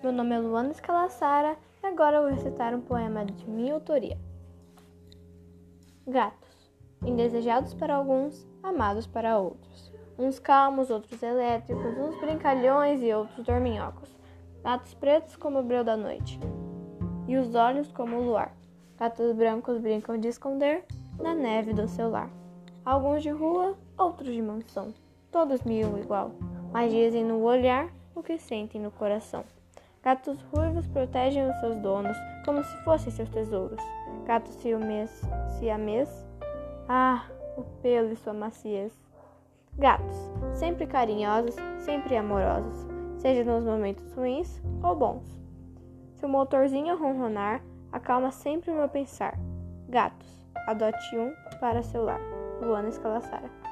Meu nome é Luana Escalassara e agora eu vou recitar um poema de minha autoria. Gatos, indesejados para alguns, amados para outros. Uns calmos, outros elétricos, uns brincalhões e outros dorminhocos. Gatos pretos como o breu da noite, e os olhos como o luar. Gatos brancos brincam de esconder na neve do seu lar. Alguns de rua, outros de mansão, todos mil igual, mas dizem no olhar o que sentem no coração. Gatos ruivos protegem os seus donos como se fossem seus tesouros. Gatos ciúmes, siamês, ah, o pelo e sua maciez. Gatos, sempre carinhosos, sempre amorosos, seja nos momentos ruins ou bons. Se o motorzinho ronronar, acalma sempre o meu pensar. Gatos, adote um para seu lar. Luana Escalassara.